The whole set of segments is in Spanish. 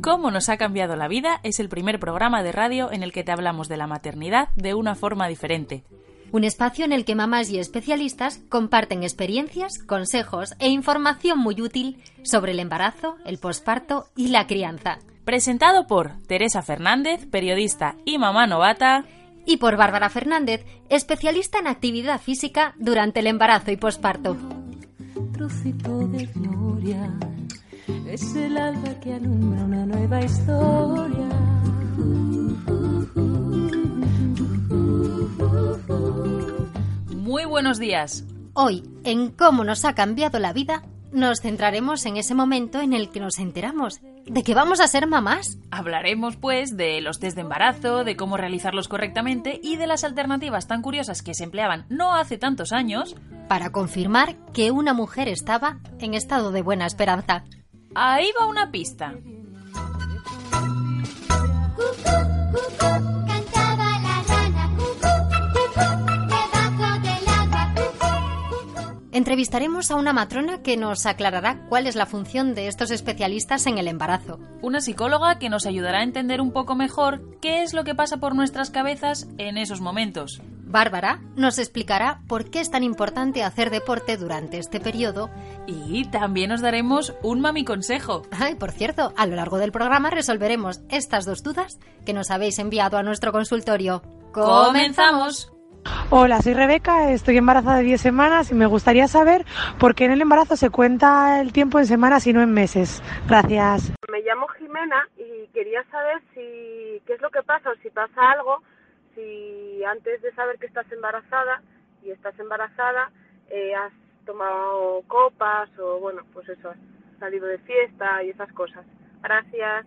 Cómo nos ha cambiado la vida es el primer programa de radio en el que te hablamos de la maternidad de una forma diferente. Un espacio en el que mamás y especialistas comparten experiencias, consejos e información muy útil sobre el embarazo, el posparto y la crianza. Presentado por Teresa Fernández, periodista y mamá novata, y por Bárbara Fernández, especialista en actividad física durante el embarazo y posparto. Trocito de gloria, es el alba que alumbra una nueva historia. Muy buenos días. Hoy, en cómo nos ha cambiado la vida, nos centraremos en ese momento en el que nos enteramos de que vamos a ser mamás. Hablaremos, pues, de los test de embarazo, de cómo realizarlos correctamente y de las alternativas tan curiosas que se empleaban no hace tantos años para confirmar que una mujer estaba en estado de buena esperanza. Ahí va una pista. Entrevistaremos a una matrona que nos aclarará cuál es la función de estos especialistas en el embarazo. Una psicóloga que nos ayudará a entender un poco mejor qué es lo que pasa por nuestras cabezas en esos momentos. Bárbara nos explicará por qué es tan importante hacer deporte durante este periodo. Y también os daremos un mami consejo. Ay, por cierto, a lo largo del programa resolveremos estas dos dudas que nos habéis enviado a nuestro consultorio. ¡Comenzamos! Hola, soy Rebeca, estoy embarazada de 10 semanas y me gustaría saber por qué en el embarazo se cuenta el tiempo en semanas y no en meses. Gracias. Me llamo Jimena y quería saber si qué es lo que pasa o si pasa algo si antes de saber que estás embarazada y estás embarazada eh, has tomado copas o bueno pues eso has salido de fiesta y esas cosas. Gracias.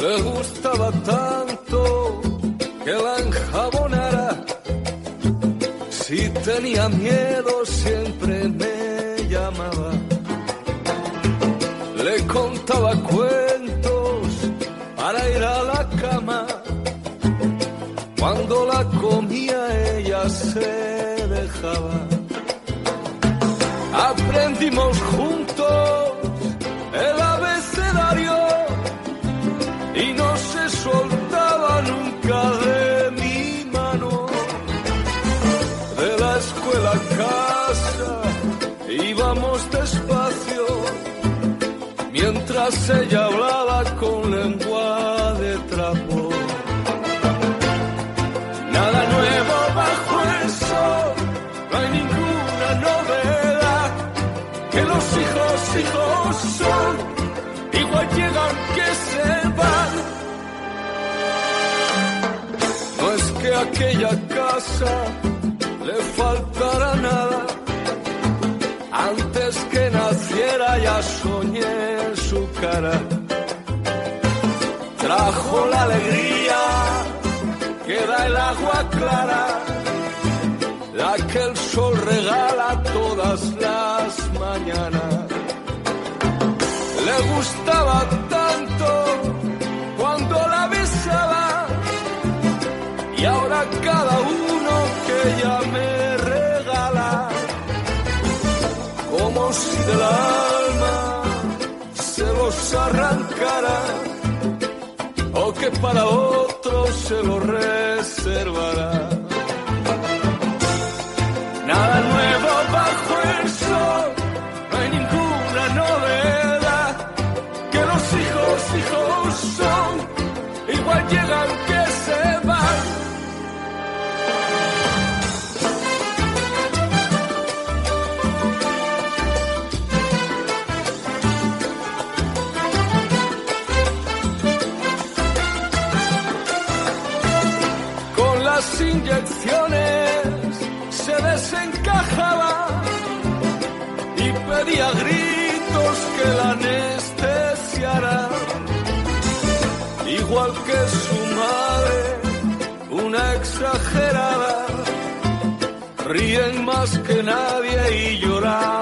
Le gustaba tanto que la enjabonara. Si tenía miedo siempre me llamaba. Le contaba cuentos para ir a la cama. Cuando la comía ella se dejaba. Aprendimos juntos mientras ella hablaba con lengua de trapo. Nada nuevo bajo el sol, no hay ninguna novedad, que los hijos hijos son, igual llegan que se van. No es que aquella casa Trajo la alegría que da el agua clara, la que el sol regala todas las mañanas. Le gustaba tanto cuando la besaba y ahora cada uno que ella me regala, como si alma se los arrancara, o que para otros se lo reservará. se desencajaba y pedía gritos que la anestesiara, igual que su madre, una exagerada, ríen más que nadie y llorar.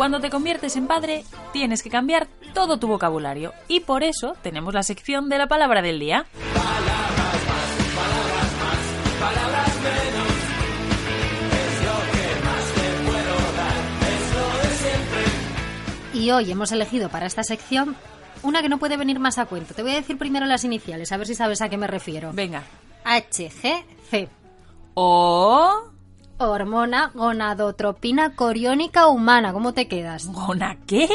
Cuando te conviertes en padre, tienes que cambiar todo tu vocabulario. Y por eso tenemos la sección de la palabra del día. Y hoy hemos elegido para esta sección una que no puede venir más a cuento. Te voy a decir primero las iniciales, a ver si sabes a qué me refiero. Venga. HGC. O... Hormona gonadotropina coriónica humana. ¿Cómo te quedas? ¿Gona qué?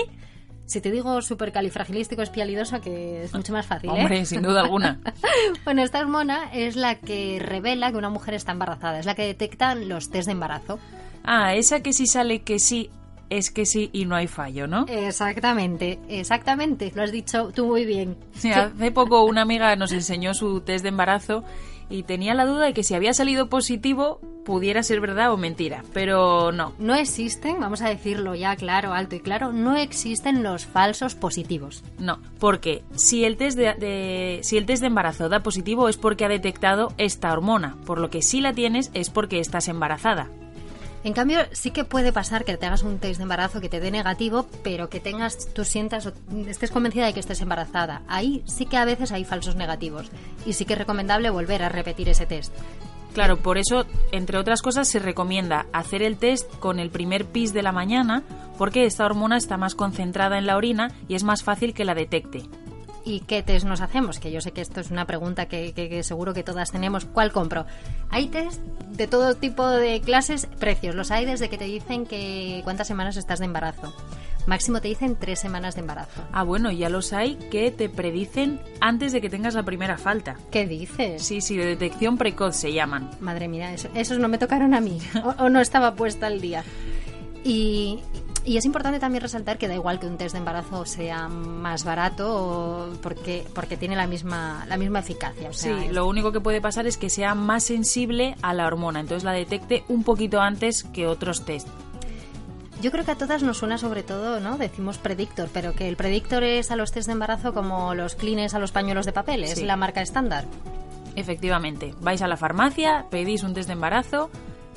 Si te digo supercalifragilístico espialidoso, que es mucho más fácil, ¿eh? Hombre, sin duda alguna. bueno, esta hormona es la que revela que una mujer está embarazada, es la que detecta los test de embarazo. Ah, esa que sí sale que sí es que sí y no hay fallo, ¿no? Exactamente, exactamente, lo has dicho tú muy bien. Sí, hace poco una amiga nos enseñó su test de embarazo y tenía la duda de que si había salido positivo pudiera ser verdad o mentira, pero no. No existen, vamos a decirlo ya claro, alto y claro, no existen los falsos positivos. No, porque si el test de, de- si el test de embarazo da positivo es porque ha detectado esta hormona, por lo que si la tienes es porque estás embarazada. En cambio, sí que puede pasar que te hagas un test de embarazo que te dé negativo, pero que tengas, tú sientas o estés convencida de que estés embarazada. Ahí sí que a veces hay falsos negativos. Y sí que es recomendable volver a repetir ese test. Claro, por eso, entre otras cosas, se recomienda hacer el test con el primer pis de la mañana, porque esta hormona está más concentrada en la orina y es más fácil que la detecte. ¿Y qué test nos hacemos? Que yo sé que esto es una pregunta que, que- que seguro que todas tenemos. ¿Cuál compro? Hay test de todo tipo de clases, precios. Los hay desde que te dicen que cuántas semanas estás de embarazo. Máximo te dicen tres semanas de embarazo. Ah, bueno, ya los hay que te predicen antes de que tengas la primera falta. ¿Qué dices? Sí, sí, de detección precoz se llaman. Madre mía, eso- esos no me tocaron a mí. O, o no estaba puesta al día. Y, y es importante también resaltar que da igual que un test de embarazo sea más barato o porque, porque tiene la misma, la misma eficacia. O sea, Sí, es- lo único que puede pasar es que sea más sensible a la hormona, entonces la detecte un poquito antes que otros test. Yo creo que a todas nos suena sobre todo, ¿no? Decimos predictor, pero que el predictor es a los test de embarazo como los clines a los pañuelos de papel, es Sí. la marca estándar. Efectivamente, vais a la farmacia, pedís un test de embarazo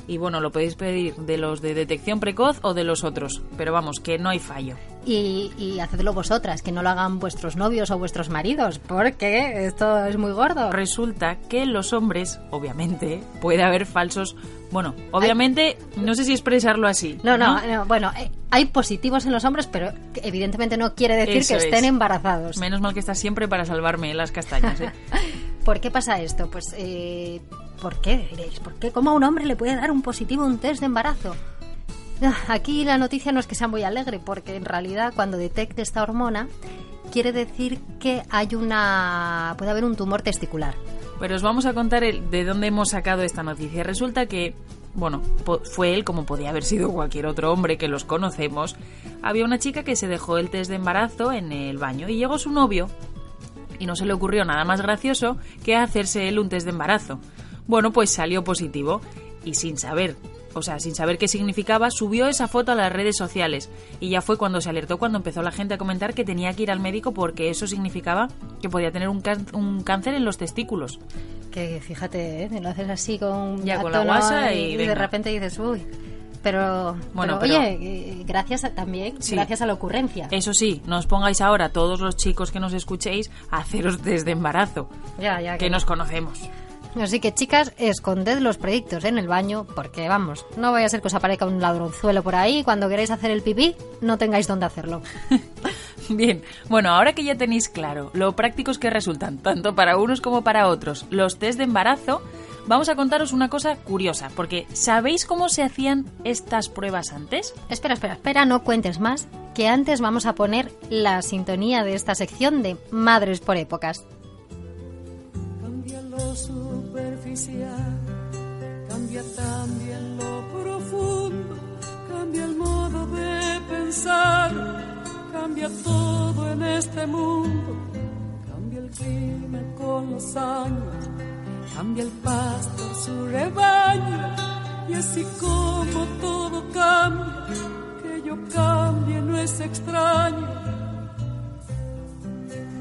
y bueno, lo podéis pedir de los de detección precoz o de los otros, pero vamos, que no hay fallo. Y, y hacedlo vosotras, que no lo hagan vuestros novios o vuestros maridos, porque esto es muy gordo. Resulta que los hombres, obviamente, puede haber falsos, bueno, obviamente, no sé si expresarlo así. No, no, no, bueno, eh, hay positivos en los hombres, pero evidentemente no quiere decir Eso que estén es. embarazados. Menos mal que estás siempre para salvarme las castañas. ¿eh? ¿Por qué pasa esto? Pues, eh, ¿por qué diréis? ¿Por qué? ¿Cómo a un hombre le puede dar un positivo un test de embarazo? Ah, Aquí la noticia no es que sea muy alegre, porque en realidad cuando detecte esta hormona quiere decir que hay una puede haber un tumor testicular. Pero os vamos a contar el- de dónde hemos sacado esta noticia. Resulta que, bueno, fue él como podía haber sido cualquier otro hombre que los conocemos. Había una chica que se dejó el test de embarazo en el baño y llegó su novio y no se le ocurrió nada más gracioso que hacerse él un test de embarazo. Bueno, pues salió positivo y sin saber, o sea, sin saber qué significaba, subió esa foto a las redes sociales y ya fue cuando se alertó cuando empezó la gente a comentar que tenía que ir al médico porque eso significaba que podía tener un, un cáncer en los testículos. Que fíjate, ¿eh? lo haces así con, Ya, con la guasa y de venga. repente dices, uy. Pero, Bueno, pero, pero- oye, eh, gracias a- también, Sí. gracias a la ocurrencia. Eso sí, no os pongáis ahora todos los chicos que nos escuchéis a haceros test de embarazo, ya, ya, que nos conocemos. Así que chicas, esconded los predictos en el baño porque vamos, no vaya a ser que os aparezca un ladronzuelo por ahí y cuando queráis hacer el pipí no tengáis dónde hacerlo. Bien, bueno, ahora que ya tenéis claro lo prácticos que resultan, tanto para unos como para otros, los test de embarazo, vamos a contaros una cosa curiosa, porque ¿sabéis cómo se hacían estas pruebas antes? espera, espera, espera, no cuentes más, que antes vamos a poner la sintonía de esta sección de Madres por Épocas. Cambia lo superficial, cambia también lo profundo, cambia el modo de pensar, cambia todo en este mundo, cambia el clima con los años, cambia el pastor su rebaño, y así como todo cambia, que yo cambie no es extraño,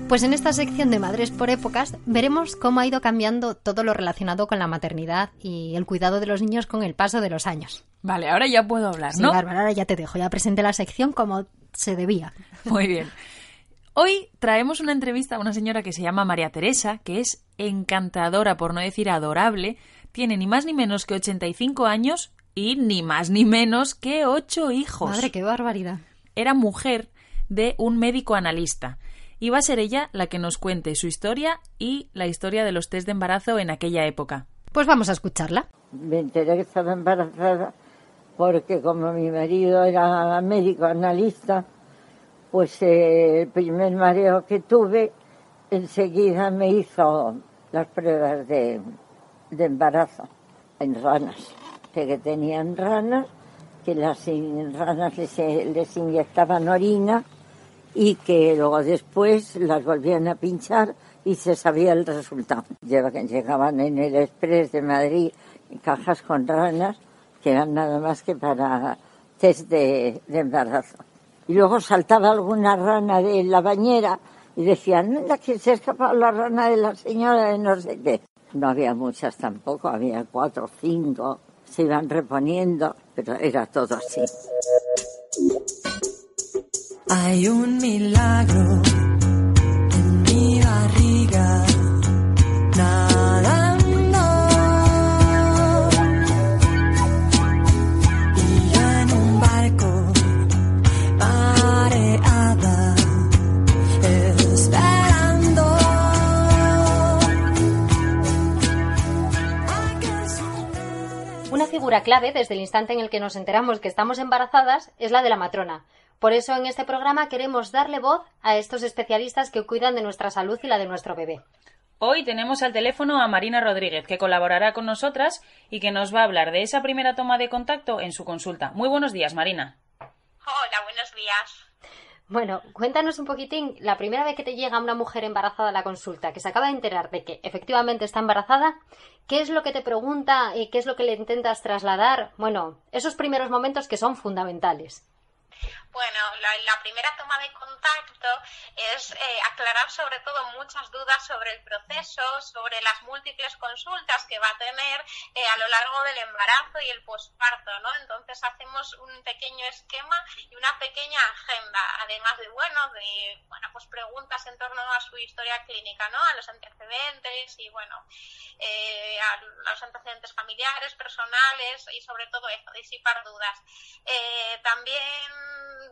Pues en esta sección de Madres por Épocas veremos cómo ha ido cambiando todo lo relacionado con la maternidad y el cuidado de los niños con el paso de los años. Vale, ahora ya puedo hablar, Sí, ¿no? Bárbara, ahora ya te dejo, ya presenté la sección como se debía. Muy bien. Hoy traemos una entrevista a una señora que se llama María Teresa, que es encantadora, por no decir adorable, tiene ni más ni menos que 85 años y ni más ni menos que 8 hijos. Madre, qué barbaridad. Era mujer de un médico analista. Y va a ser ella la que nos cuente su historia y la historia de los test de embarazo en aquella época. Pues vamos a escucharla. Me enteré que estaba embarazada porque como mi marido era médico analista, pues eh, el primer mareo que tuve enseguida me hizo las pruebas de, de embarazo en ranas, que tenían ranas, que las ranas les, les inyectaban orina y que luego después las volvían a pinchar y se sabía el resultado. Llegaban en el Express de Madrid cajas con ranas que eran nada más que para test de, embarazo. Y luego saltaba alguna rana de la bañera y decían, mira que se ha escapado la rana de la señora de no sé qué. No había muchas tampoco, había cuatro o cinco, se iban reponiendo, pero era todo así. Hay un milagro en mi barriga, figura clave desde el instante en el que nos enteramos que estamos embarazadas es la de la matrona. Por eso en este programa queremos darle voz a estos especialistas que cuidan de nuestra salud y la de nuestro bebé. Hoy tenemos al teléfono a Marina Rodríguez, que colaborará con nosotras y que nos va a hablar de esa primera toma de contacto en su consulta. Muy buenos días, Marina. Hola, buenos días. Bueno, cuéntanos un poquitín, la primera vez que te llega una mujer embarazada a la consulta, que se acaba de enterar de que efectivamente está embarazada, ¿qué es lo que te pregunta y qué es lo que le intentas trasladar? Bueno, esos primeros momentos que son fundamentales. Bueno, la, la primera toma de contacto es eh, aclarar sobre todo muchas dudas sobre el proceso, sobre las múltiples consultas que va a tener eh, a lo largo del embarazo y el posparto, ¿no? Entonces hacemos un pequeño esquema y una pequeña agenda, además de, bueno, de, bueno, pues preguntas en torno a su historia clínica, ¿no? A los antecedentes y, bueno, eh, a los antecedentes familiares, personales y sobre todo eso, disipar dudas. Eh, también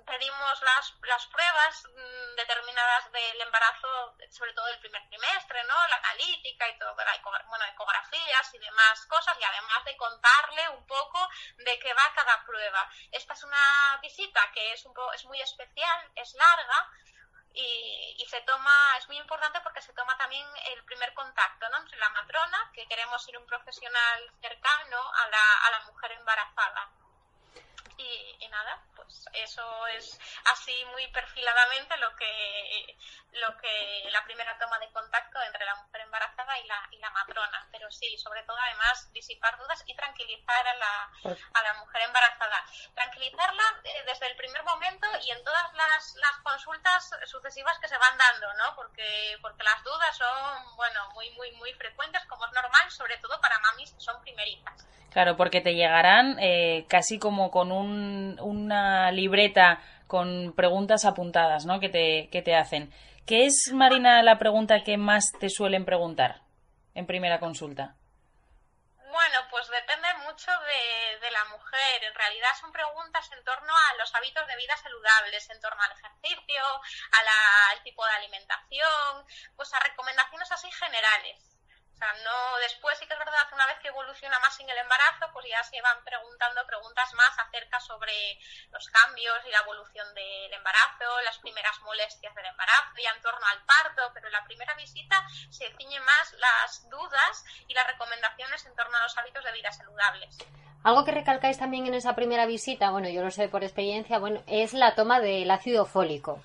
pedimos las, las pruebas mm, determinadas del embarazo, sobre todo del primer trimestre, ¿no? La analítica y todo, bueno, ecografías y demás cosas, y además de contarle un poco de qué va cada prueba. Esta es una visita que es, un po- es muy especial, es larga, y, y se toma, es muy importante porque se toma también el primer contacto ¿no? entre la matrona, que queremos ser un profesional cercano a la, a la mujer embarazada. Y, y nada, pues eso es así muy perfiladamente lo que, lo que la primera toma de contacto entre la mujer embarazada y la, y la matrona. Pero sí, sobre todo además disipar dudas y tranquilizar a la, a la mujer embarazada. Tranquilizarla eh, desde el primer momento y en todas las, las consultas sucesivas que se van dando, ¿no? Porque, porque las dudas son, bueno, muy, muy, muy frecuentes, como es normal, sobre todo para mamis que son primerizas. Claro, porque te llegarán eh, casi como con un- una libreta con preguntas apuntadas, ¿no? Que te, que te hacen. ¿Qué es, Marina, la pregunta que más te suelen preguntar en primera consulta? Bueno, pues depende mucho de, de la mujer. En realidad son preguntas en torno a los hábitos de vida saludables, en torno al ejercicio, a la- al tipo de alimentación, pues a recomendaciones así generales. O sea, no, después sí que es verdad una vez que evoluciona más en el embarazo, pues ya se van preguntando preguntas más acerca sobre los cambios y la evolución del embarazo, las primeras molestias del embarazo, ya en torno al parto, pero en la primera visita se ciñen más las dudas y las recomendaciones en torno a los hábitos de vida saludables. Algo que recalcáis también en esa primera visita, bueno, yo lo sé por experiencia, bueno, es la toma del ácido fólico.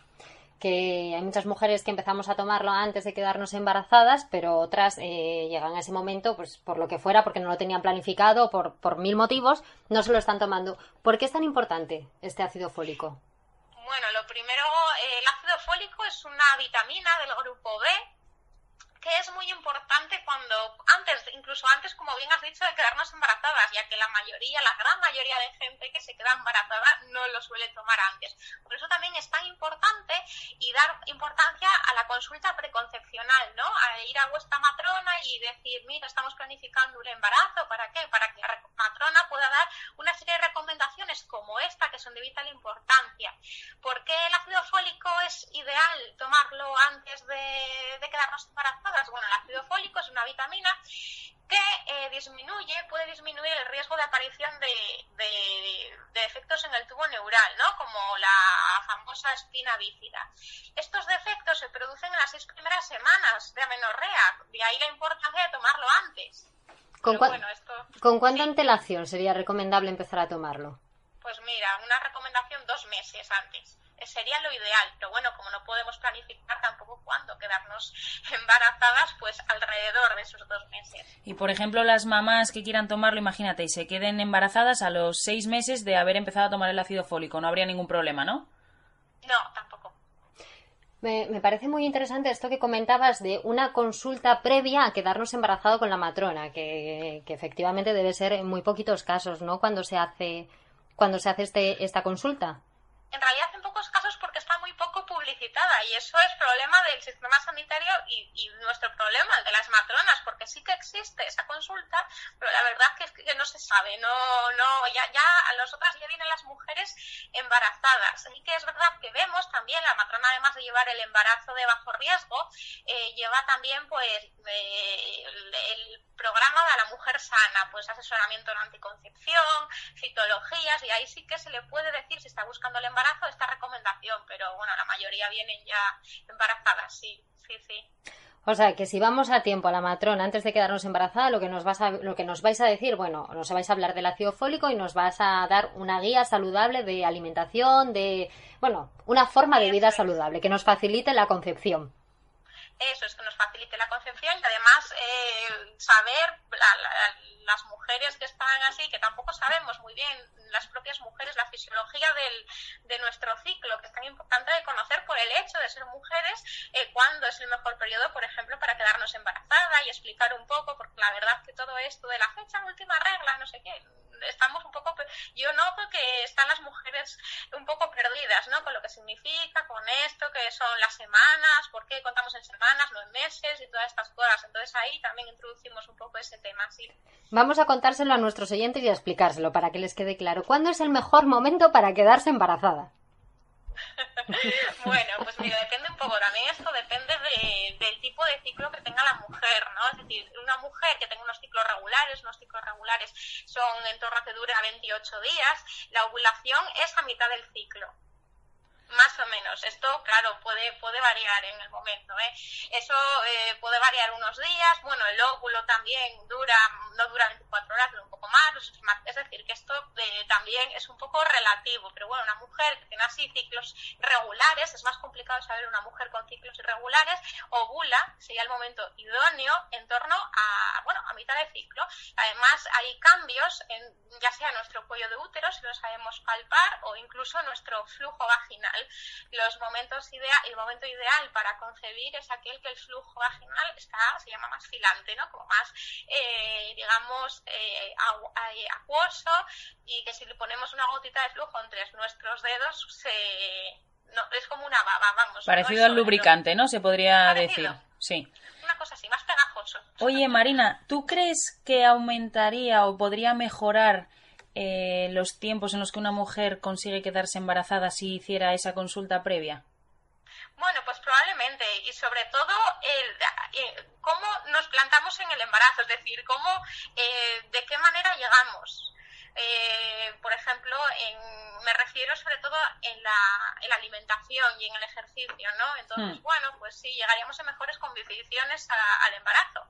Que hay muchas mujeres que empezamos a tomarlo antes de quedarnos embarazadas, pero otras eh, llegan a ese momento, pues por lo que fuera, porque no lo tenían planificado, por, por mil motivos, no se lo están tomando. ¿Por qué es tan importante este ácido fólico? Bueno, lo primero, el ácido fólico es una vitamina del grupo B que es muy importante cuando antes, incluso antes, como bien has dicho, de quedarnos embarazadas, ya que la mayoría, la gran mayoría de gente que se queda embarazada no lo suele tomar antes. Por eso también es tan importante y dar importancia a la consulta preconcepcional, ¿no? A ir a vuestra matrona y decir, mira, estamos planificando un embarazo, ¿para qué? Para que la matrona pueda dar una serie de recomendaciones como esta, que son de vital importancia. ¿Por qué el ácido fólico es ideal tomarlo antes de, de quedarnos embarazadas? Bueno, el ácido fólico es una vitamina que eh, disminuye, puede disminuir el riesgo de aparición de, de, de, defectos en el tubo neural, ¿no? Como la famosa espina bífida. Estos defectos se producen en las seis primeras semanas de amenorrea, de ahí la importancia de tomarlo antes. ¿Con, Pero cua- bueno, esto, ¿con cuánta antelación sería recomendable empezar a tomarlo? pues mira, una recomendación dos meses antes. Sería lo ideal, pero bueno, como no podemos planificar tampoco cuándo quedarnos embarazadas, pues alrededor de esos dos meses. Y por ejemplo, las mamás que quieran tomarlo, imagínate, y se queden embarazadas a los seis meses de haber empezado a tomar el ácido fólico, no habría ningún problema, ¿no? No, tampoco. Me, me parece muy interesante esto que comentabas de una consulta previa a quedarnos embarazado con la matrona, que, que efectivamente debe ser en muy poquitos casos, ¿no? Cuando se hace, cuando se hace este, esta consulta. En realidad en pocos casos y eso es problema del sistema sanitario y, nuestro problema, el de las matronas, porque sí que existe esa consulta, pero la verdad es que no se sabe, no, no, ya, ya a nosotras ya vienen las mujeres embarazadas. Y que es verdad que vemos también, la matrona además de llevar el embarazo de bajo riesgo, eh, lleva también pues el, el programa de la mujer sana, pues asesoramiento en anticoncepción, citologías, y ahí sí que se le puede decir si está buscando el embarazo esta recomendación, pero bueno, la mayoría vienen ya embarazadas, sí, sí, sí. O sea, que si vamos a tiempo a la matrona antes de quedarnos embarazada, lo que nos vas a, lo que nos vais a decir, bueno, nos vais a hablar del ácido fólico y nos vas a dar una guía saludable de alimentación, de, bueno, una forma de vida saludable que nos facilite la concepción. Eso es que nos facilite la concepción y además eh, saber la, la, las mujeres que están así, que tampoco sabemos muy bien las propias mujeres la fisiología del, de nuestro ciclo, que es tan importante de conocer por el hecho de ser mujeres, eh, cuándo es el mejor periodo, por ejemplo, para quedarnos embarazada y explicar un poco, porque la verdad que todo esto de la fecha última regla, no sé qué, estamos un poco, yo noto que están las mujeres un poco perdidas, ¿no? Con lo que significa, con esto, que son las semanas, por qué contamos en semanas, no en meses y todas estas cosas. Entonces ahí también introducimos un poco ese tema, sí. Vamos a contárselo a nuestros oyentes y a explicárselo para que les quede claro. ¿Cuándo es el mejor momento para quedarse embarazada? bueno, pues mira, depende un poco. También esto depende de, del tipo de ciclo que tenga la mujer, ¿no? Es decir, una mujer que tenga unos ciclos regulares, unos ciclos regulares son en torno a que dura 28 días, la ovulación es a mitad del ciclo más o menos. Esto, claro, puede, puede variar en el momento. ¿eh? Eso eh, puede variar unos días. Bueno, el óvulo también dura, no dura 24 horas, dura un poco más. Es decir, que esto eh, también es un poco relativo. Pero bueno, una mujer que tiene así ciclos regulares, es más complicado saber una mujer con ciclos irregulares, ovula, sería el momento idóneo en torno a, bueno, a mitad de ciclo. Además, hay cambios en, ya sea nuestro cuello de útero, si lo sabemos palpar, o incluso nuestro flujo vaginal los momentos idea el momento ideal para concebir es aquel que el flujo vaginal está se llama más filante no como más eh, digamos eh, agu acuoso y que si le ponemos una gotita de flujo entre nuestros dedos se no, es como una baba vamos parecido no al lubricante no se podría Parecido. decir sí. Una cosa así más pegajoso. Oye Marina tú crees que aumentaría o podría mejorar eh, los tiempos en los que una mujer consigue quedarse embarazada si hiciera esa consulta previa? Bueno, pues probablemente. Y sobre todo, el, eh, cómo nos plantamos en el embarazo, es decir, cómo, eh, de qué manera llegamos. Eh, por ejemplo, en, me refiero sobre todo en la, en la, alimentación y en el ejercicio, ¿no? Entonces, hmm. bueno, pues sí, llegaríamos a mejores condiciones a, al embarazo.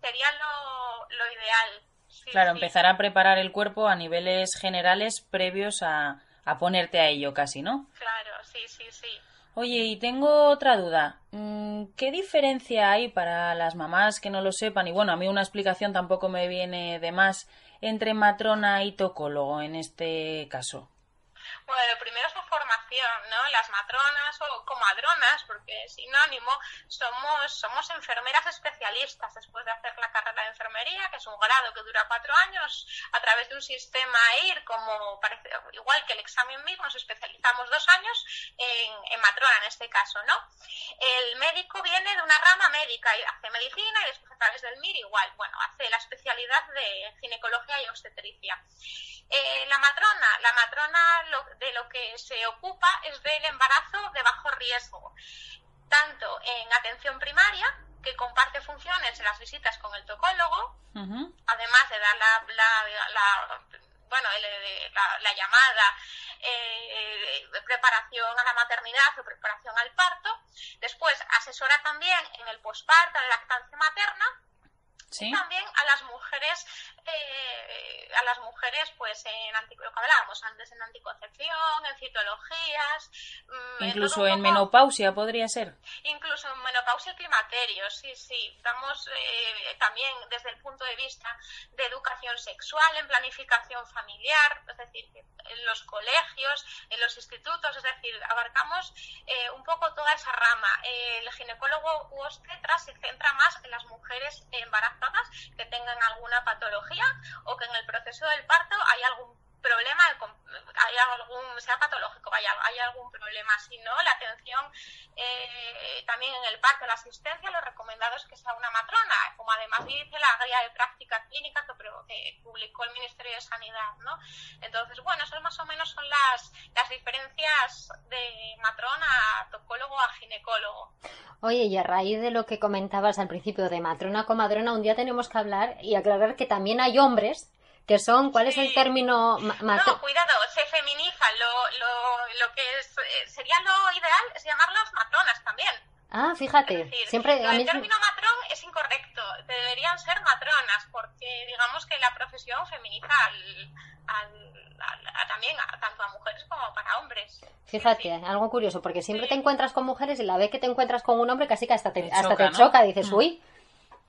Sería lo, lo ideal. Sí, claro, sí. empezar a preparar el cuerpo a niveles generales previos a, a, ponerte a ello casi, ¿no? Claro, sí, sí, sí. Oye, y tengo otra duda. Mm, ¿Qué diferencia hay para las mamás que no lo sepan? Y bueno, a mí una explicación tampoco me viene de más entre matrona y tocólogo en este caso. Bueno, lo primero es la formación, ¿no? Las matronas o comadronas, porque es sinónimo, somos, somos enfermeras especialistas después de hacer la carrera de enfermería, que es un grado que dura cuatro años, a través de un sistema IR, como parece, igual que el examen mismo, nos especializamos dos años en, en matrona en este caso, ¿no? El médico viene de una rama médica y hace medicina y después a través del MIR igual, bueno, hace la especialidad de ginecología y obstetricia. Eh, la matrona, la matrona lo- de lo que se ocupa es del embarazo de bajo riesgo, tanto en atención primaria, que comparte funciones en las visitas con el tocólogo, además de dar la, la- la- bueno, el- la, la llamada eh, preparación a la maternidad o preparación al parto. Después asesora también en el posparto, en la lactancia materna. Sí. Y también a las mujeres, eh, a las mujeres, pues en lo que hablábamos antes, en anticoncepción, en citologías, mm, Incluso en poco- menopausia podría ser. Incluso en menopausia y climaterio, sí, sí. Damos eh, también desde el punto de vista de educación sexual, en planificación familiar, es decir, en los colegios, en los institutos, es decir, abarcamos eh, un poco toda esa rama. El ginecólogo u obstetra se centra más en las mujeres embarazadas que tengan alguna patología o que en el proceso del parto hay algún problema, hay algún, sea patológico, vaya, hay algún problema. Si no, la atención eh, también en el parto, la asistencia, lo recomendado es que sea una matrona, como además dice la guía de práctica clínica que, publicó el Ministerio de Sanidad, ¿no? Entonces, bueno, eso más o menos son las, las diferencias de matrona a tocólogo a ginecólogo. Oye, y a raíz de lo que comentabas al principio de matrona a comadrona, un día tenemos que hablar y aclarar que también hay hombres que son, ¿cuál es el término? No, cuidado, se feminiza. Lo, lo, lo que es, eh, sería lo ideal es llamarlas matronas también. Ah, fíjate, Es decir, siempre a mí término matrón es incorrecto. Deberían ser matronas, porque digamos que la profesión feminiza al, al- al- a- también a- tanto a mujeres como para hombres. Fíjate, algo curioso, porque siempre te encuentras con mujeres y la vez que te encuentras con un hombre casi que hasta te, Te hasta choca, te ¿no? choca, dices, Mm. uy.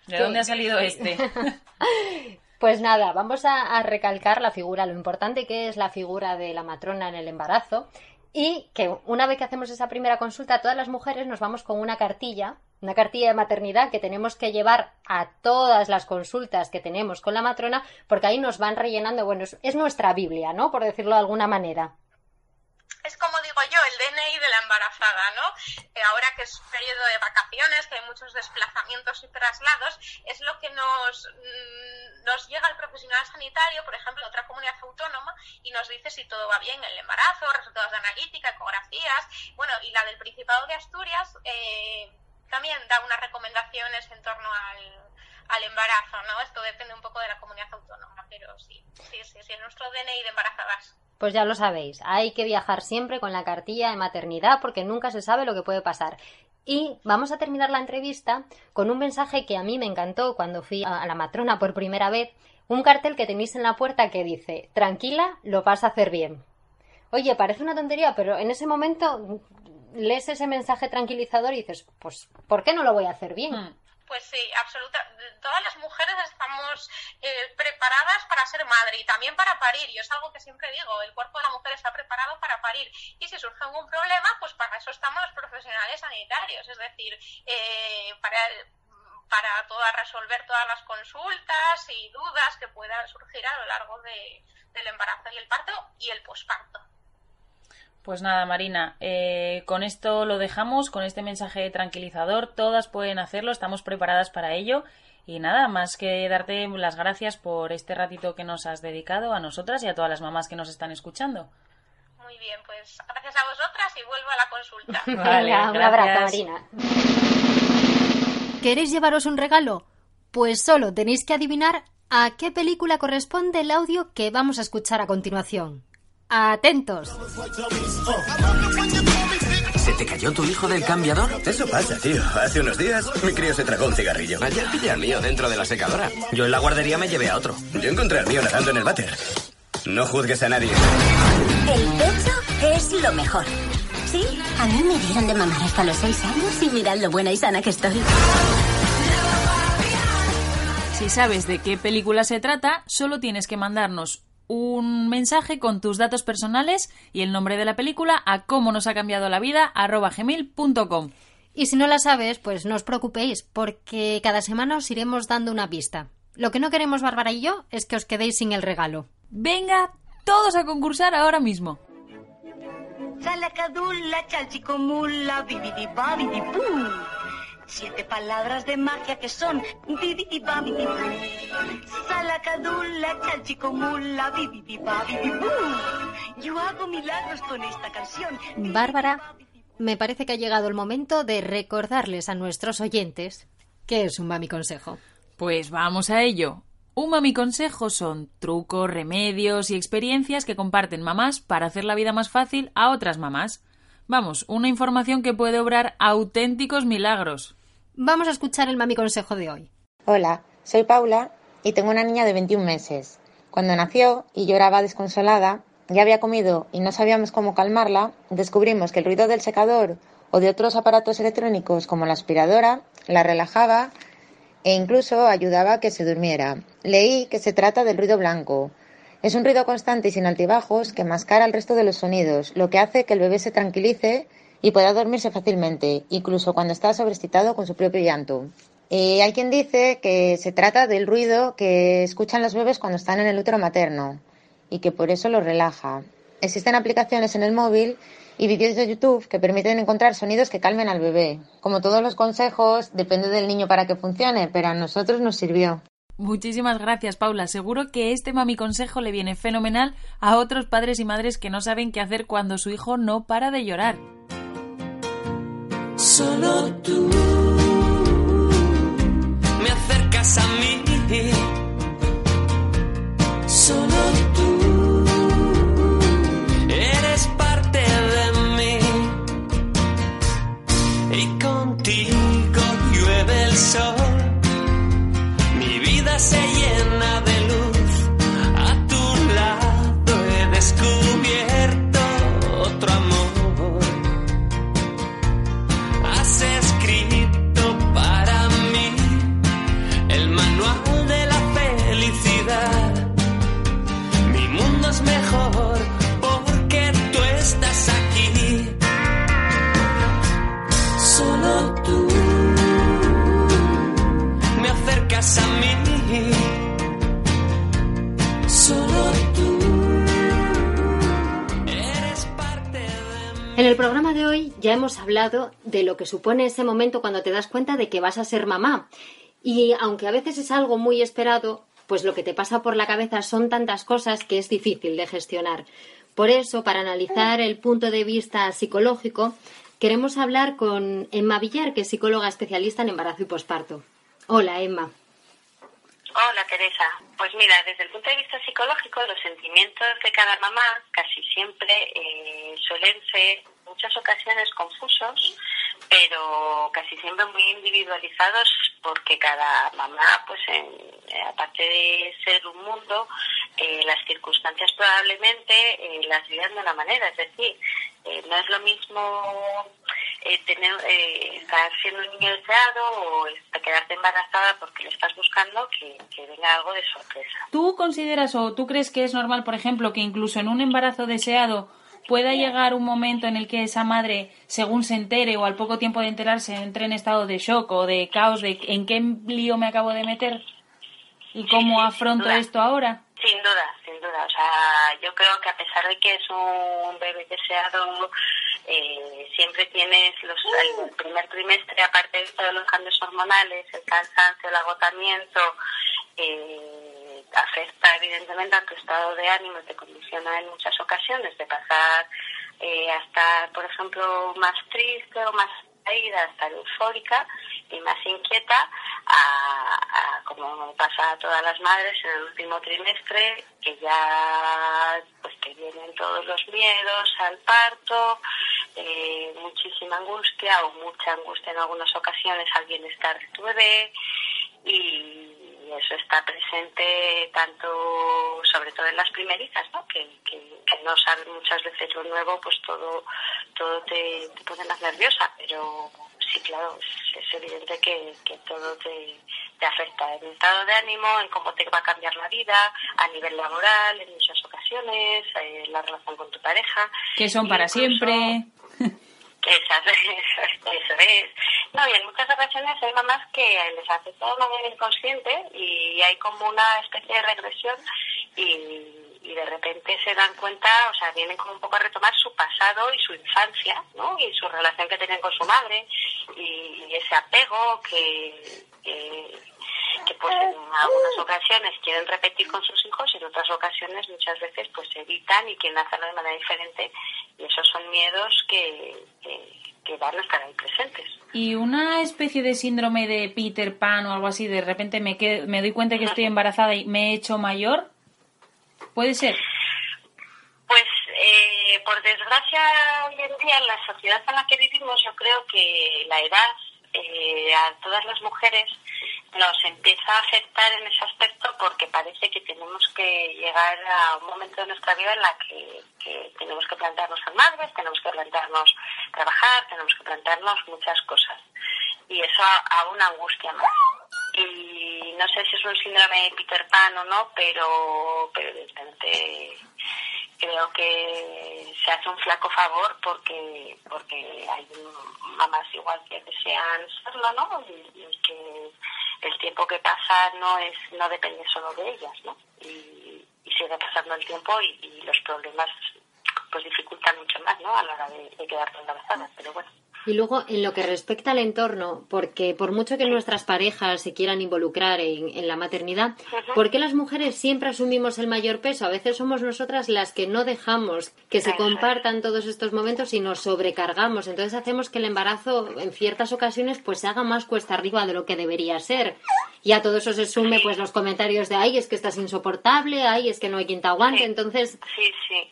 ¿De ¿Qué? dónde ha salido este? Pues nada, vamos a, recalcar la figura, lo importante que es la figura de la matrona en el embarazo y que una vez que hacemos esa primera consulta, todas las mujeres nos vamos con una cartilla, una cartilla de maternidad que tenemos que llevar a todas las consultas que tenemos con la matrona, porque ahí nos van rellenando, bueno, es nuestra Biblia, ¿no? Por decirlo de alguna manera. Es como digo yo, el DNI de la embarazada, ¿no? Eh, ahora que es periodo de vacaciones, que hay muchos desplazamientos y traslados, es lo que nos, mm, nos llega al profesional sanitario, por ejemplo, otra comunidad autónoma, y nos dice si todo va bien en el embarazo, resultados de analítica, ecografías. Bueno, y la del Principado de Asturias eh, también da unas recomendaciones en torno al, al embarazo, ¿no? Esto depende un poco de la comunidad autónoma, pero sí, sí, sí, sí, es nuestro DNI de embarazadas. Pues ya lo sabéis, hay que viajar siempre con la cartilla de maternidad porque nunca se sabe lo que puede pasar. Y vamos a terminar la entrevista con un mensaje que a mí me encantó cuando fui a la matrona por primera vez, un cartel que tenéis en la puerta que dice, tranquila, lo vas a hacer bien. Oye, parece una tontería, pero en ese momento lees ese mensaje tranquilizador y dices, pues, ¿por qué no lo voy a hacer bien? Pues sí, absoluta. Todas las mujeres estamos eh, preparadas para ser madre y también para parir. Y es algo que siempre digo, el cuerpo de la mujer está preparado para parir. Y si surge algún problema, pues para eso estamos los profesionales sanitarios. Es decir, eh, para, para todas resolver todas las consultas y dudas que puedan surgir a lo largo de- del embarazo y el parto y el posparto. Pues nada, Marina, eh, con esto lo dejamos, con este mensaje tranquilizador, todas pueden hacerlo, estamos preparadas para ello. Y nada, más que darte las gracias por este ratito que nos has dedicado a nosotras y a todas las mamás que nos están escuchando. Muy bien, pues gracias a vosotras y vuelvo a la consulta. Vale, Venga, un abrazo, Marina. ¿Queréis llevaros un regalo? Pues solo tenéis que adivinar a qué película corresponde el audio que vamos a escuchar a continuación. Atentos. ¿Se te cayó tu hijo del cambiador? Eso pasa, tío. Hace unos días mi crío se tragó un cigarrillo. Ayer pillé al mío dentro de la secadora. Yo en la guardería me llevé a otro. Yo encontré al mío nadando en el váter. No juzgues a nadie. El pecho es lo mejor. Sí, a mí me dieron de mamar hasta los seis años y mirad lo buena y sana que estoy. Si sabes de qué película se trata, solo tienes que mandarnos un mensaje con tus datos personales y el nombre de la película a cómo nos ha cambiado la vida arroba gmail.com. Y si no la sabes, pues no os preocupéis, porque cada semana os iremos dando una pista. Lo que no queremos, Bárbara y yo, es que os quedéis sin el regalo. Venga, todos a concursar ahora mismo. Chalchicomula. Siete palabras de magia que son bibidibabidibú. Salacadulla, chalchicomula, bibidibabidibú. Yo hago milagros con esta canción. Bárbara, me parece que ha llegado el momento de recordarles a nuestros oyentes qué es un mami consejo. Pues vamos a ello. Un mami consejo son trucos, remedios y experiencias que comparten mamás para hacer la vida más fácil a otras mamás. Vamos, una información que puede obrar auténticos milagros. Vamos a escuchar el mami consejo de hoy. Hola, soy Paula y tengo una niña de 21 meses. Cuando nació y lloraba desconsolada, ya había comido y no sabíamos cómo calmarla, descubrimos que el ruido del secador o de otros aparatos electrónicos como la aspiradora la relajaba e incluso ayudaba a que se durmiera. Leí que se trata del ruido blanco. Es un ruido constante y sin altibajos que mascara el resto de los sonidos, lo que hace que el bebé se tranquilice y pueda dormirse fácilmente, incluso cuando está sobreexcitado con su propio llanto. Eh, hay quien dice que se trata del ruido que escuchan los bebés cuando están en el útero materno y que por eso los relaja. Existen aplicaciones en el móvil y vídeos de YouTube que permiten encontrar sonidos que calmen al bebé. Como todos los consejos, depende del niño para que funcione, pero a nosotros nos sirvió. Muchísimas gracias, Paula. Seguro que este mami consejo le viene fenomenal a otros padres y madres que no saben qué hacer cuando su hijo no para de llorar. Solo tú me acercas a mí. En el programa de hoy ya hemos hablado de lo que supone ese momento cuando te das cuenta de que vas a ser mamá. Y aunque a veces es algo muy esperado, pues lo que te pasa por la cabeza son tantas cosas que es difícil de gestionar. Por eso, para analizar el punto de vista psicológico, queremos hablar con Emma Villar, que es psicóloga especialista en embarazo y posparto. Hola, Emma. Hola Teresa. Pues mira, desde el punto de vista psicológico, los sentimientos de cada mamá casi siempre eh, suelen ser muchas ocasiones confusos, pero casi siempre muy individualizados porque cada mamá, pues en, eh, aparte de ser un mundo, eh, las circunstancias probablemente eh, las vivan de una manera. Es decir, eh, no es lo mismo tener estar siendo un niño deseado o quedarte embarazada porque lo estás buscando que, que venga algo de sorpresa. ¿Tú consideras o tú crees que es normal, por ejemplo, que incluso en un embarazo deseado pueda llegar un momento en el que esa madre, según se entere o al poco tiempo de enterarse, entre en estado de shock o de caos de en qué lío me acabo de meter y cómo afronto duda. esto ahora? Sin duda, sin duda. O sea, yo creo que a pesar de que es un bebé deseado, eh, siempre tienes los, el primer trimestre, aparte de todos los cambios hormonales, el cansancio, el agotamiento, eh, afecta evidentemente a tu estado de ánimo, te condiciona en muchas ocasiones de pasar eh, a estar, por ejemplo, más triste o más caída, a estar eufórica y más inquieta, a, a, como pasa a todas las madres en el último trimestre, que ya pues te vienen todos los miedos al parto, eh, muchísima angustia o mucha angustia en algunas ocasiones al bienestar de tu bebé y eso está presente tanto, sobre todo en las primerizas, ¿no? que, que, que no saben muchas veces lo nuevo, pues todo, todo te, te pone más nerviosa, pero sí claro, es, es evidente que, que todo te, te afecta en el estado de ánimo, en cómo te va a cambiar la vida, a nivel laboral, en muchas ocasiones, eh, la relación con tu pareja. Que son para Incluso- siempre. Esas, eso es. No, y en muchas ocasiones hay mamás que les afecta de manera inconsciente y hay como una especie de regresión y, y de repente se dan cuenta, o sea, vienen como un poco a retomar su pasado y su infancia, ¿no? Y su relación que tenían con su madre y, y ese apego que, que, que, pues en algunas ocasiones quieren repetir con sus hijos y en otras ocasiones muchas veces pues evitan y quieren hacerlo de manera diferente y esos son miedos que, que, que van a estar ahí presentes. Y una especie de síndrome de Peter Pan o algo así, de repente me, quedo- me doy cuenta que estoy embarazada y me he hecho mayor. ¿Puede ser? Pues eh, por desgracia hoy en día la sociedad en la que vivimos yo creo que la edad eh, a todas las mujeres nos empieza a afectar en ese aspecto porque parece que tenemos que llegar a un momento de nuestra vida en la que, tenemos que plantearnos ser madres, tenemos que plantearnos trabajar, tenemos que plantearnos muchas cosas. Y eso a, a una angustia más. Y no sé si es un síndrome de Peter Pan o no, pero, pero evidentemente creo que se hace un flaco favor porque porque hay mamás igual que desean serlo, ¿no? Y, y que el tiempo que pasa no es no depende solo de ellas, ¿no? Y, y sigue pasando el tiempo y, y los problemas pues dificultan mucho más, ¿no? A la hora de, de quedarte embarazada, pero bueno. Y luego, en lo que respecta al entorno, porque por mucho que nuestras parejas se quieran involucrar en, en la maternidad, ¿por qué las mujeres siempre asumimos el mayor peso? A veces somos nosotras las que no dejamos que se compartan todos estos momentos y nos sobrecargamos. Entonces hacemos que el embarazo, en ciertas ocasiones, pues se haga más cuesta arriba de lo que debería ser. Y a todo eso se sume pues los comentarios de, ay, es que estás insoportable, ay, es que no hay quien te aguante. Entonces, Sí, sí.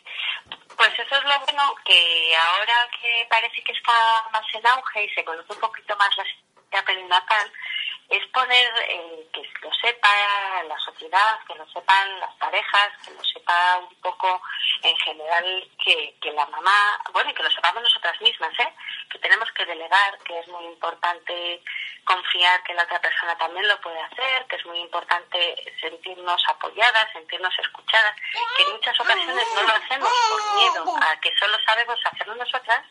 Pues eso es lo bueno, que ahora que parece que está más en auge y se conoce un poquito más la asistencia perinatal, es poner eh, que lo sepa la sociedad, que lo sepan las parejas, que lo sepa un poco en general que, que la mamá, bueno, y que lo sepamos nosotras mismas, ¿eh? que tenemos que delegar, que es muy importante confiar que la otra persona también lo puede hacer, que es muy importante sentirnos apoyadas, sentirnos escuchadas, que en muchas ocasiones no lo hacemos por miedo a que solo sabemos hacerlo nosotras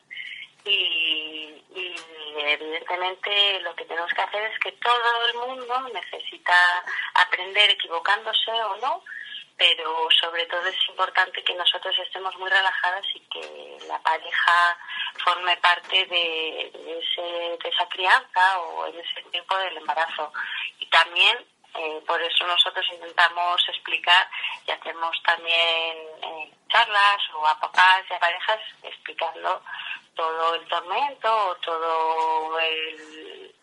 y, y evidentemente lo que tenemos que hacer es que todo el mundo necesita aprender equivocándose o no, pero sobre todo es importante que nosotros estemos muy relajadas y que la pareja forme parte de, ese- de esa crianza o en ese tiempo del embarazo. Y también eh, por eso nosotros intentamos explicar y hacemos también eh, charlas o a papás y a parejas explicando todo el tormento o todo el,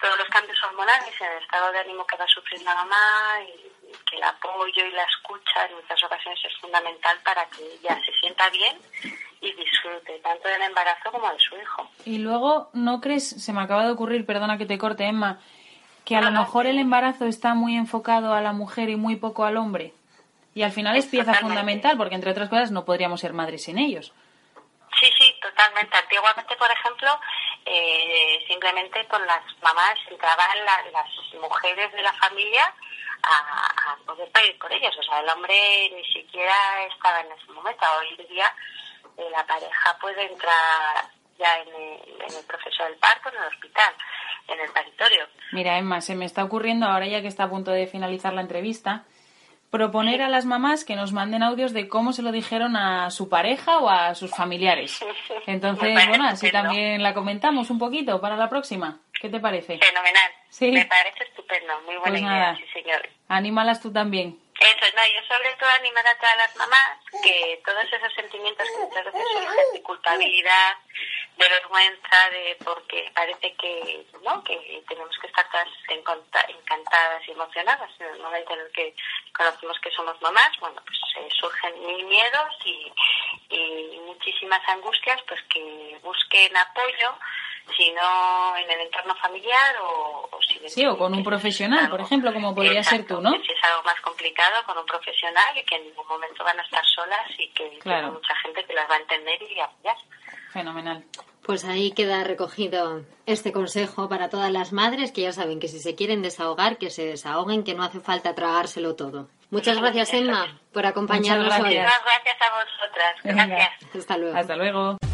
todos los cambios hormonales el estado de ánimo que va sufriendo la mamá y que el apoyo y la escucha en muchas ocasiones es fundamental para que ella se sienta bien y disfrute tanto del embarazo como de su hijo. Y luego, ¿no crees, se me acaba de ocurrir, perdona que te corte, Emma, que a lo mejor el embarazo está muy enfocado a la mujer y muy poco al hombre? Y al final es pieza fundamental, porque entre otras cosas no podríamos ser madres sin ellos. Sí, sí, totalmente. Antiguamente, por ejemplo, eh, simplemente con las mamás entraban la- las mujeres de la familia a, a poder pedir por ellos. O sea, el hombre ni siquiera estaba en ese momento. Hoy en día eh, la pareja puede entrar ya en el, en el proceso del parto, en el hospital, en el paritorio. Mira, Emma, se me está ocurriendo ahora ya que está a punto de finalizar la entrevista, proponer a las mamás que nos manden audios de cómo se lo dijeron a su pareja o a sus familiares. Entonces, bueno, así también la comentamos un poquito para la próxima. ¿Qué te parece? Fenomenal. Sí. Me parece estupendo. Muy buena Pues idea, nada. sí, señor. Anímalas tú también. Eso, no, yo sobre todo animar a todas las mamás que todos esos sentimientos que muchas veces surgen de culpabilidad, de vergüenza, de porque parece que no que tenemos que estar todas encantadas y emocionadas en el momento en el que conocemos que somos mamás, bueno, pues eh, surgen mil miedos y, y muchísimas angustias, pues que busquen apoyo, si no en el entorno familiar o, o si Sí, o con un profesional, por ejemplo, como podría ser tú, ¿no? si es algo más complicado con un profesional y que en ningún momento van a estar solas y que Claro. tiene mucha gente que las va a entender y apoyar. Fenomenal. Pues ahí queda recogido este consejo para todas las madres que ya saben que si se quieren desahogar, que se desahoguen, que no hace falta tragárselo todo. Muchas gracias, Emma, por acompañarnos Muchas hoy. gracias. Gracias a vosotras. Gracias. Hasta luego. Hasta luego.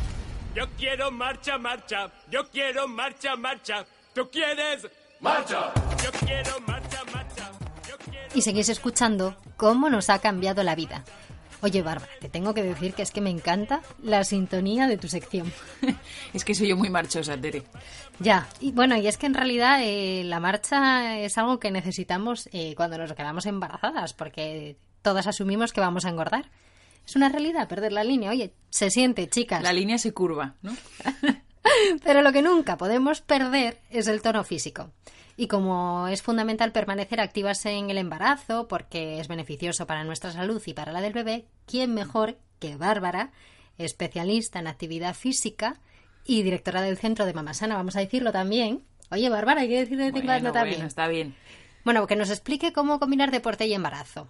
Yo quiero marcha, marcha. Yo quiero marcha, marcha. ¿Tú quieres? Marcha. Yo quiero marcha, marcha. Y seguís escuchando cómo nos ha cambiado la vida. Oye, Bárbara, te tengo que decir que es que me encanta la sintonía de tu sección. Es que soy yo muy marchosa, Tere. Ya, y bueno, y es que en realidad eh, la marcha es algo que necesitamos eh, cuando nos quedamos embarazadas, porque todas asumimos que vamos a engordar. Es una realidad perder la línea. Oye, se siente, chicas. La línea se curva, ¿no? Pero lo que nunca podemos perder es el tono físico. Y como es fundamental permanecer activas en el embarazo, porque es beneficioso para nuestra salud y para la del bebé, ¿quién mejor que Bárbara, especialista en actividad física y directora del Centro de Mamasana, vamos a decirlo también? Oye, Bárbara, hay que decir de Bueno, también. bueno, está bien. Bueno, que nos explique cómo combinar deporte y embarazo.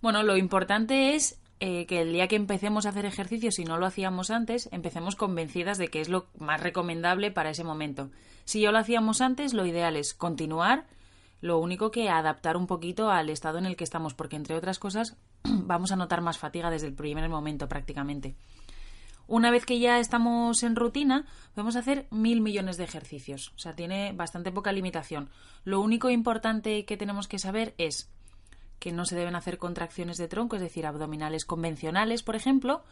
Bueno, lo importante es eh, que el día que empecemos a hacer ejercicio, si no lo hacíamos antes, empecemos convencidas de que es lo más recomendable para ese momento. Si ya lo hacíamos antes, lo ideal es continuar, lo único que adaptar un poquito al estado en el que estamos, porque entre otras cosas vamos a notar más fatiga desde el primer momento prácticamente. Una vez que ya estamos en rutina, podemos hacer mil millones de ejercicios. O sea, tiene bastante poca limitación. Lo único importante que tenemos que saber es que no se deben hacer contracciones de tronco, es decir, abdominales convencionales, por ejemplo,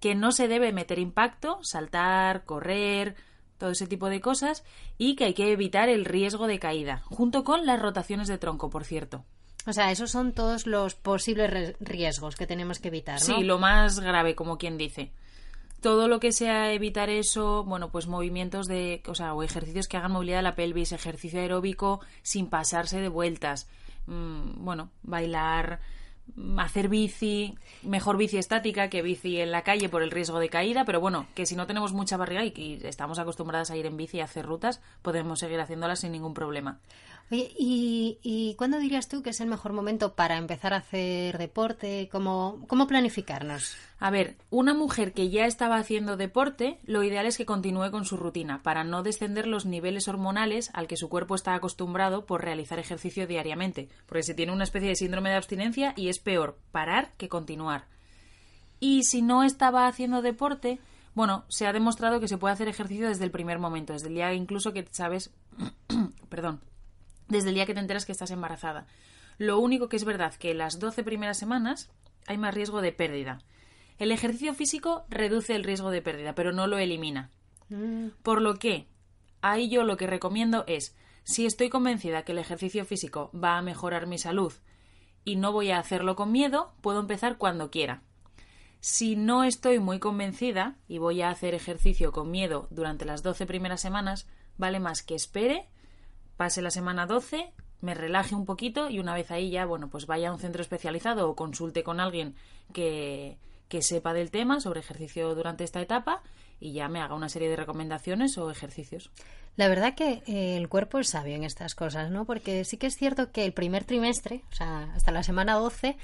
que no se debe meter impacto, saltar, correr, todo ese tipo de cosas, y que hay que evitar el riesgo de caída, junto con las rotaciones de tronco, por cierto. O sea, esos son todos los posibles riesgos que tenemos que evitar, ¿no? Sí, lo más grave, como quien dice. Todo lo que sea evitar eso, bueno, pues movimientos de, o sea, o ejercicios que hagan movilidad de la pelvis, ejercicio aeróbico sin pasarse de vueltas, Mm, bueno, bailar, mm, hacer bici, mejor bici estática que bici en la calle por el riesgo de caída, pero bueno, que si no tenemos mucha barriga y estamos acostumbradas a ir en bici y hacer rutas, podemos seguir haciéndolas sin ningún problema. Oye, ¿y, y cuándo dirías tú que es el mejor momento para empezar a hacer deporte? ¿Cómo, cómo planificarnos? A ver, una mujer que ya estaba haciendo deporte, lo ideal es que continúe con su rutina para no descender los niveles hormonales al que su cuerpo está acostumbrado por realizar ejercicio diariamente, porque se tiene una especie de síndrome de abstinencia y es peor parar que continuar. Y si no estaba haciendo deporte, bueno, se ha demostrado que se puede hacer ejercicio desde el primer momento, desde el día incluso que sabes, perdón, desde el día que te enteras que estás embarazada. Lo único que es verdad que las 12 primeras semanas hay más riesgo de pérdida. El ejercicio físico reduce el riesgo de pérdida, pero no lo elimina. Por lo que, ahí yo lo que recomiendo es, si estoy convencida que el ejercicio físico va a mejorar mi salud y no voy a hacerlo con miedo, puedo empezar cuando quiera. Si no estoy muy convencida y voy a hacer ejercicio con miedo durante las 12 primeras semanas, vale más que espere, pase la semana 12, me relaje un poquito y una vez ahí ya, bueno, pues vaya a un centro especializado o consulte con alguien que, que sepa del tema sobre ejercicio durante esta etapa y ya me haga una serie de recomendaciones o ejercicios. La verdad que eh, el cuerpo es sabio en estas cosas, ¿no? Porque sí que es cierto que el primer trimestre, o sea, hasta la semana 12,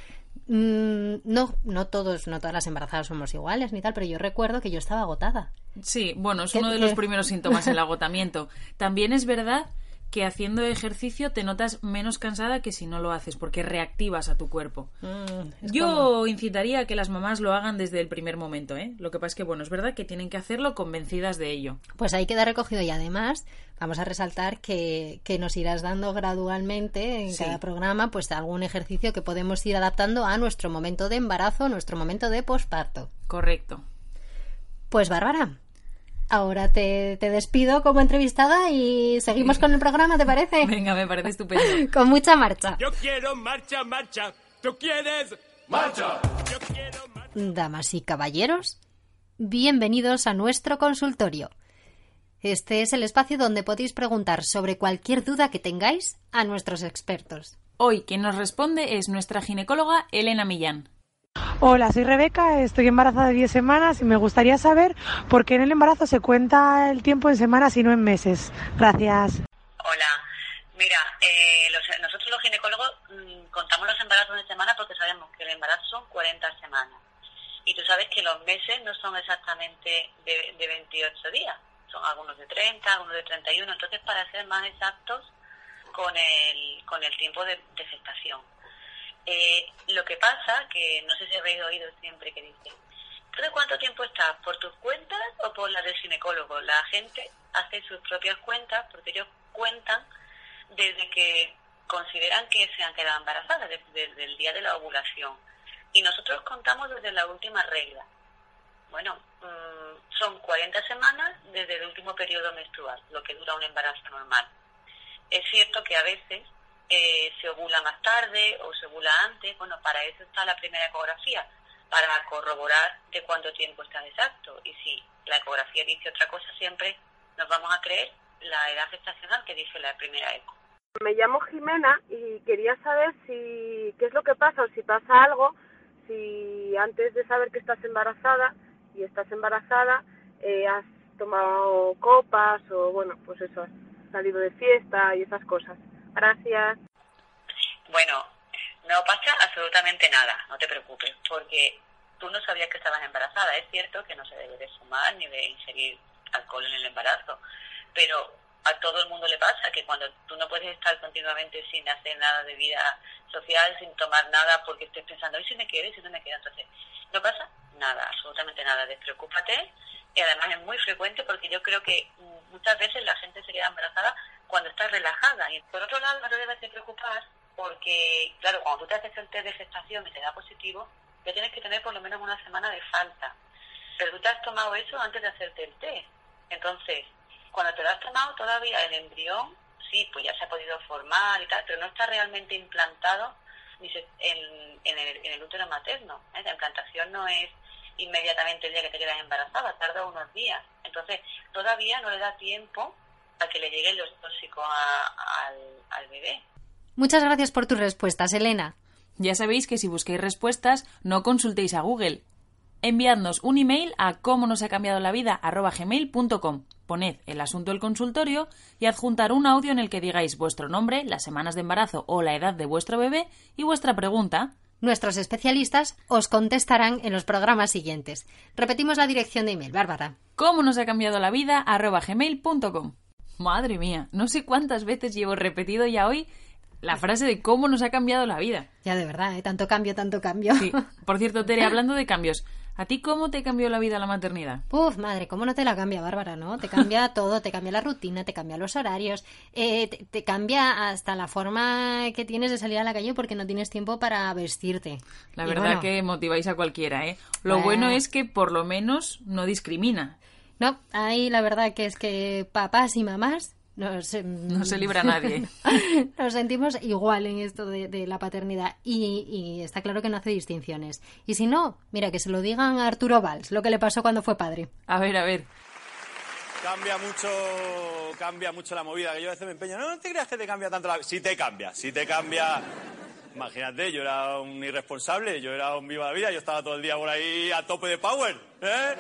mm, no, no todos, no todas las embarazadas somos iguales ni tal, pero yo recuerdo que yo estaba agotada. Sí, bueno, es ¿Qué- uno de los primeros síntomas, el agotamiento. También es verdad que haciendo ejercicio te notas menos cansada que si no lo haces, porque reactivas a tu cuerpo. Mm, Yo como- incitaría a que las mamás lo hagan desde el primer momento, ¿eh? Lo que pasa es que, bueno, es verdad que tienen que hacerlo convencidas de ello. Pues ahí queda recogido y además vamos a resaltar que, que nos irás dando gradualmente en Sí. cada programa pues algún ejercicio que podemos ir adaptando a nuestro momento de embarazo, nuestro momento de posparto. Correcto. Pues Bárbara, ahora te, te despido como entrevistada y seguimos con el programa, ¿te parece? Venga, me parece estupendo. Con mucha marcha. Yo quiero marcha, marcha. ¿Tú quieres? Marcha. Yo quiero Damas y caballeros, bienvenidos a nuestro consultorio. Este es el espacio donde podéis preguntar sobre cualquier duda que tengáis a nuestros expertos. Hoy quien nos responde es nuestra ginecóloga Elena Millán. Hola, soy Rebeca, estoy embarazada de 10 semanas y me gustaría saber por qué en el embarazo se cuenta el tiempo en semanas y no en meses. Gracias. Hola, mira, eh, los- nosotros los ginecólogos mm, contamos los embarazos de semana porque sabemos que el embarazo son 40 semanas. Y tú sabes que los meses no son exactamente de, de 28 días, son algunos de 30, algunos de 31. Entonces, para ser más exactos con el, con el tiempo de, de gestación. Eh, lo que pasa, que no sé si habéis oído siempre que dicen, ¿tú de cuánto tiempo estás? ¿Por tus cuentas o por las del ginecólogo? La gente hace sus propias cuentas porque ellos cuentan desde que consideran que se han quedado embarazadas, desde, el día de la ovulación. Y nosotros contamos desde la última regla. Bueno, mm, son 40 semanas desde el último periodo menstrual, lo que dura un embarazo normal. Es cierto que a veces eh, se ovula más tarde o se ovula antes. Bueno, para eso está la primera ecografía, para corroborar de cuánto tiempo está exacto. Y si la ecografía dice otra cosa, siempre nos vamos a creer la edad gestacional que dice la primera eco. Me llamo Jimena y quería saber si qué es lo que pasa o si pasa algo, si antes de saber que estás embarazada y estás embarazada eh, has tomado copas o bueno, pues eso, has salido de fiesta y esas cosas. Gracias. Bueno, no pasa absolutamente nada, no te preocupes, porque tú no sabías que estabas embarazada. Es cierto que no se debe de fumar ni de ingerir alcohol en el embarazo, pero a todo el mundo le pasa que cuando tú no puedes estar continuamente sin hacer nada de vida social, sin tomar nada, porque estés pensando, ¿y si me quedo? ¿y si no me quedo? Entonces, no pasa nada, absolutamente nada. Despreocúpate y además es muy frecuente porque yo creo que mm, muchas veces la gente se queda embarazada cuando está relajada. Y por otro lado, no te debes de preocupar porque, claro, cuando tú te haces el test de gestación y te da positivo, ya tienes que tener por lo menos una semana de falta. Pero tú te has tomado eso antes de hacerte el test. Entonces, cuando te lo has tomado todavía el embrión, sí, pues ya se ha podido formar y tal, pero no está realmente implantado ni se- en, en el, en el útero materno. ¿eh? La implantación no es inmediatamente el día que te quedas embarazada, tarda unos días. Entonces, todavía no le da tiempo que le lleguen los tóxicos a- al, al bebé. Muchas gracias por tus respuestas, Elena. Ya sabéis que si busquéis respuestas, no consultéis a Google. Enviadnos un email a cómo nos ha cambiado la vida gmail.com. Poned el asunto del consultorio y adjuntar un audio en el que digáis vuestro nombre, las semanas de embarazo o la edad de vuestro bebé y vuestra pregunta. Nuestros especialistas os contestarán en los programas siguientes. Repetimos la dirección de email, Bárbara. ¿Cómo nos ha cambiado la vida? gmail.com. Madre mía, no sé cuántas veces llevo repetido ya hoy la frase de cómo nos ha cambiado la vida. Ya de verdad, ¿eh? tanto cambio, tanto cambio. Sí. Por cierto, Tere, hablando de cambios, ¿a ti cómo te cambió la vida la maternidad? Uf, madre, ¿cómo no te la cambia, Bárbara, no? Te cambia todo, te cambia la rutina, te cambia los horarios, eh, te, te cambia hasta la forma que tienes de salir a la calle porque no tienes tiempo para vestirte. La verdad bueno, que motiváis a cualquiera, ¿eh? Lo Bueno. bueno es que por lo menos no discrimina. No, ahí la verdad que es que papás y mamás nos, em, No se libra nadie. nos sentimos igual en esto de, de la paternidad y, y está claro que no hace distinciones. Y si no, mira, que se lo digan a Arturo Valls, lo que le pasó cuando fue padre. A ver, a ver. Cambia mucho, cambia mucho la movida. Que yo a veces me empeño, no, no te creas que te cambia tanto la vida. Sí te cambia, sí te cambia. Imagínate, yo era un irresponsable, yo era un viva la vida, yo estaba todo el día por ahí a tope de power, ¿eh?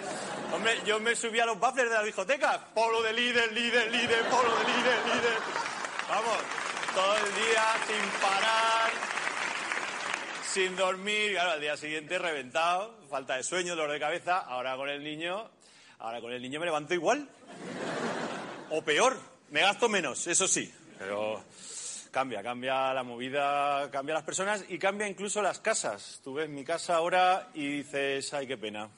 Hombre, yo me subía a los baffles de la discoteca, polo de líder, líder, líder, polo de líder, líder. Vamos, todo el día sin parar, sin dormir, claro, al día siguiente reventado, falta de sueño, dolor de cabeza, ahora con el niño, ahora con el niño me levanto igual. O peor, me gasto menos, eso sí, pero cambia, cambia la movida, cambia las personas y cambia incluso las casas. Tú ves mi casa ahora y dices, ay, qué pena.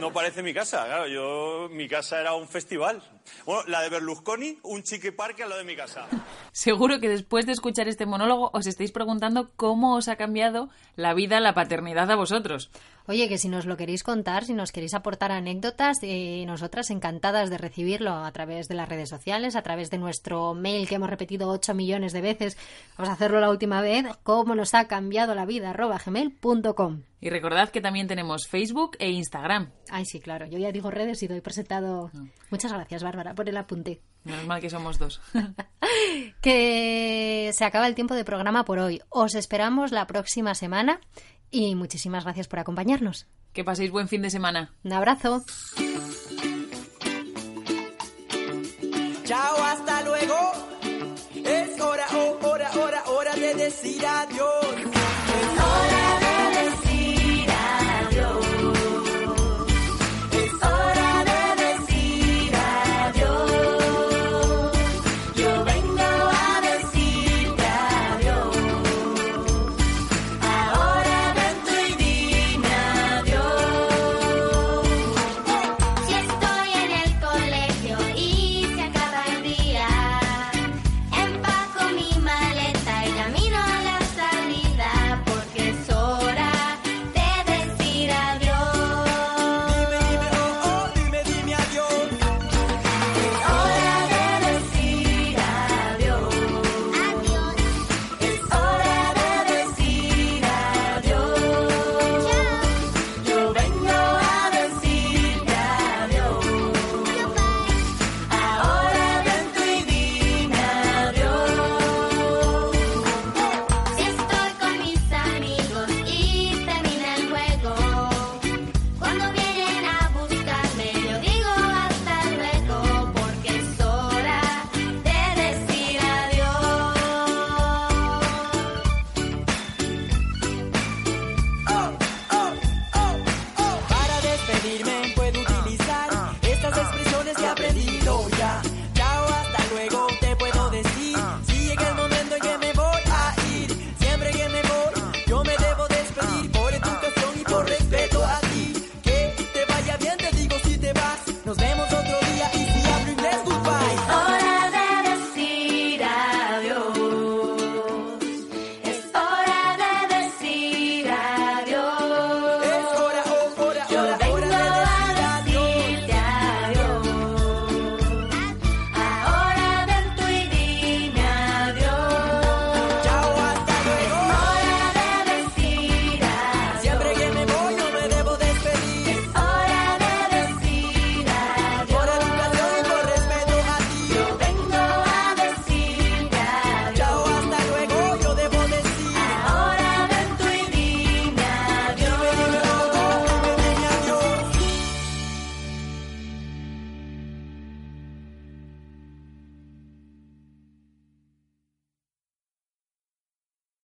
No parece mi casa, claro, yo, mi casa era un festival. Bueno, la de Berlusconi, un chique parque al lado de mi casa. Seguro que después de escuchar este monólogo os estáis preguntando cómo os ha cambiado la vida, la paternidad a vosotros. Oye, que si nos lo queréis contar, si nos queréis aportar anécdotas, eh, nosotras encantadas de recibirlo a través de las redes sociales, a través de nuestro mail que hemos repetido 8 millones de veces. Vamos a hacerlo la última vez. ¿Cómo nos ha cambiado la vida? arroba gmail.com. Y recordad que también tenemos Facebook e Instagram. Ay, sí, claro. Yo ya digo redes y doy presentado. Muchas gracias, Bárbara, por el apunte. Menos mal que somos dos. Que se acaba el tiempo de programa por hoy. Os esperamos la próxima semana y muchísimas gracias por acompañarnos. Que paséis buen fin de semana. Un abrazo. Chao, hasta luego. Es hora, oh, hora, hora, hora de decir adiós.